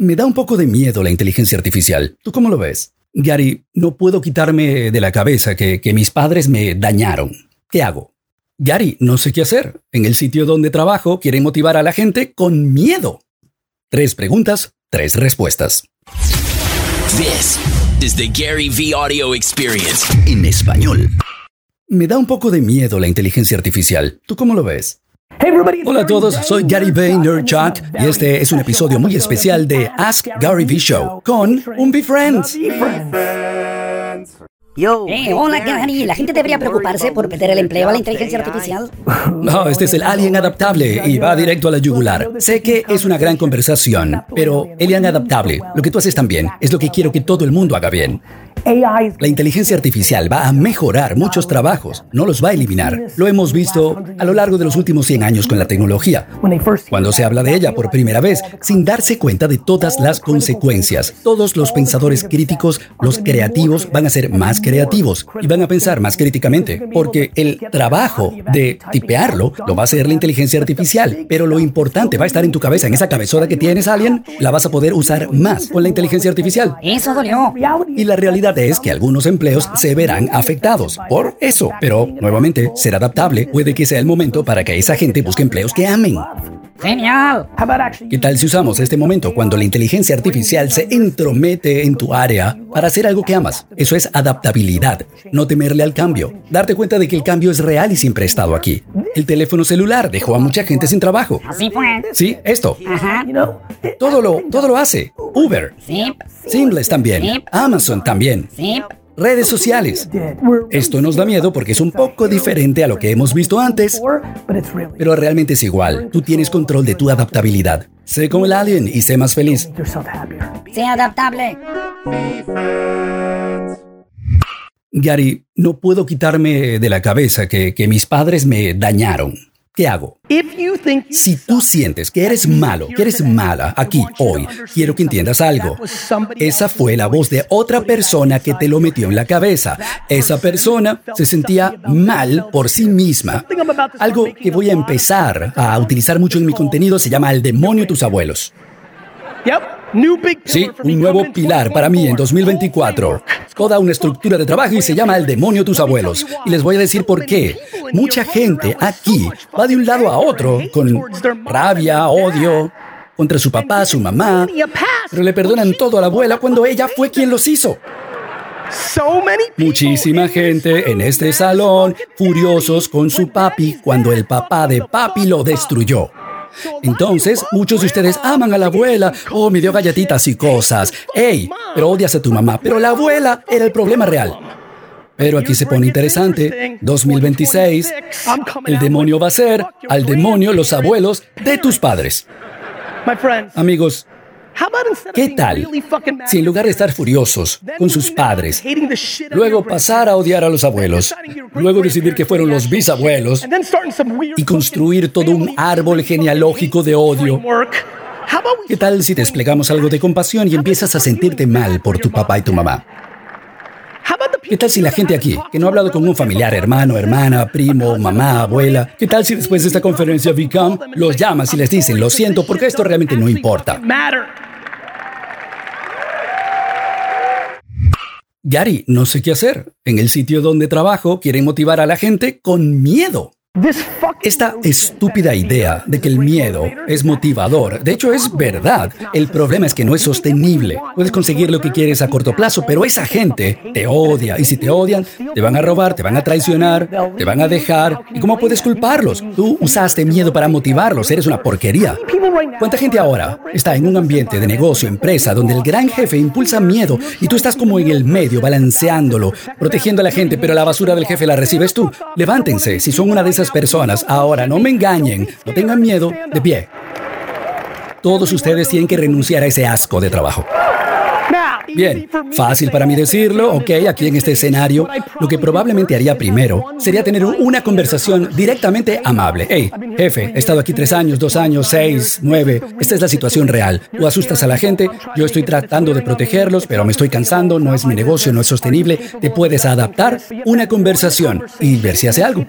Me da un poco de miedo la inteligencia artificial. ¿Tú cómo lo ves? Gary, no puedo quitarme de la cabeza que, que mis padres me dañaron. ¿Qué hago? Gary, no sé qué hacer. En el sitio donde trabajo quieren motivar a la gente con miedo. Tres preguntas, tres respuestas. This is the Gary V Audio Experience. En español. Me da un poco de miedo la inteligencia artificial. ¿Tú cómo lo ves? Hola a todos, soy Gary Vaynerchuk y este es un episodio muy especial de Ask Gary V Show con un Friends. Yo. Eh, hola, Gary. La gente debería preocuparse por perder el empleo a la inteligencia artificial. No, este es el alien adaptable y va directo a la yugular. Sé que es una gran conversación, pero alien adaptable, lo que tú haces también, es lo que quiero que todo el mundo haga bien. La inteligencia artificial va a mejorar muchos trabajos, no los va a eliminar. Lo hemos visto a lo largo de los últimos 100 años con la tecnología. Cuando se habla de ella por primera vez, sin darse cuenta de todas las consecuencias, todos los pensadores críticos, los creativos, van a ser más creativos y van a pensar más críticamente, porque el trabajo de tipearlo lo va a hacer la inteligencia artificial, pero lo importante va a estar en tu cabeza, en esa cabezota que tienes, Alien, la vas a poder usar más con la inteligencia artificial. Eso dolió. Y la realidad es que algunos empleos se verán afectados por eso. Pero, nuevamente, ser adaptable puede que sea el momento para que esa gente busque empleos que amen. Genial. ¿Qué tal si usamos este momento cuando la inteligencia artificial se entromete en tu área para hacer algo que amas? Eso es adaptabilidad, no temerle al cambio, darte cuenta de que el cambio es real y siempre ha estado aquí. El teléfono celular dejó a mucha gente sin trabajo. Así fue. Sí, esto. Todo lo, todo lo hace. Uber. Seamless también. Amazon también. Redes sociales. Esto nos da miedo porque es un poco diferente a lo que hemos visto antes, pero realmente es igual. Tú tienes control de tu adaptabilidad. Sé como el alien y sé más feliz. Sé adaptable. Gary, no puedo quitarme de la cabeza que, que mis padres me dañaron. ¿Qué hago? Si tú sientes que eres malo, que eres mala aquí, hoy, quiero que entiendas algo. Esa fue la voz de otra persona que te lo metió en la cabeza. Esa persona se sentía mal por sí misma. Algo que voy a empezar a utilizar mucho en mi contenido se llama el demonio de tus abuelos. Sí, un nuevo pilar para mí en 2024. Toda una estructura de trabajo y se llama el demonio de tus abuelos. Y les voy a decir por qué. Mucha gente aquí va de un lado a otro con rabia, odio contra su papá, su mamá, pero le perdonan todo a la abuela cuando ella fue quien los hizo. Muchísima gente en este salón furiosos con su papi cuando el papá de papi lo destruyó. Entonces, muchos de ustedes aman a la abuela. Oh, me dio galletitas y cosas. ¡Ey! Pero odias a tu mamá. Pero la abuela era el problema real. Pero aquí se pone interesante. 2026. El demonio va a ser al demonio los abuelos de tus padres. Amigos, ¿Qué tal si en lugar de estar furiosos con sus padres, luego pasar a odiar a los abuelos, luego decidir que fueron los bisabuelos y construir todo un árbol genealógico de odio? ¿Qué tal si desplegamos algo de compasión y empiezas a sentirte mal por tu papá y tu mamá? ¿Qué tal si la gente aquí, que no ha hablado con un familiar, hermano, hermana, primo, mamá, abuela, qué tal si después de esta conferencia Vicam los llamas y les dicen, lo siento, porque esto realmente no importa? Gary, no sé qué hacer. En el sitio donde trabajo quieren motivar a la gente con miedo. Esta estúpida idea de que el miedo es motivador, de hecho es verdad. El problema es que no es sostenible. Puedes conseguir lo que quieres a corto plazo, pero esa gente te odia y si te odian, te van a robar, te van a traicionar, te van a dejar. ¿Y cómo puedes culparlos? Tú usaste miedo para motivarlos, eres una porquería. ¿Cuánta gente ahora está en un ambiente de negocio, empresa, donde el gran jefe impulsa miedo y tú estás como en el medio, balanceándolo, protegiendo a la gente, pero la basura del jefe la recibes tú? Levántense, si son una de esas personas, ahora no me engañen, no tengan miedo, de pie. Todos ustedes tienen que renunciar a ese asco de trabajo. Bien, fácil para mí decirlo, ok, aquí en este escenario, lo que probablemente haría primero sería tener una conversación directamente amable. Hey, jefe, he estado aquí tres años, dos años, seis, nueve, esta es la situación real. Tú asustas a la gente, yo estoy tratando de protegerlos, pero me estoy cansando, no es mi negocio, no es sostenible, te puedes adaptar, una conversación y ver si hace algo.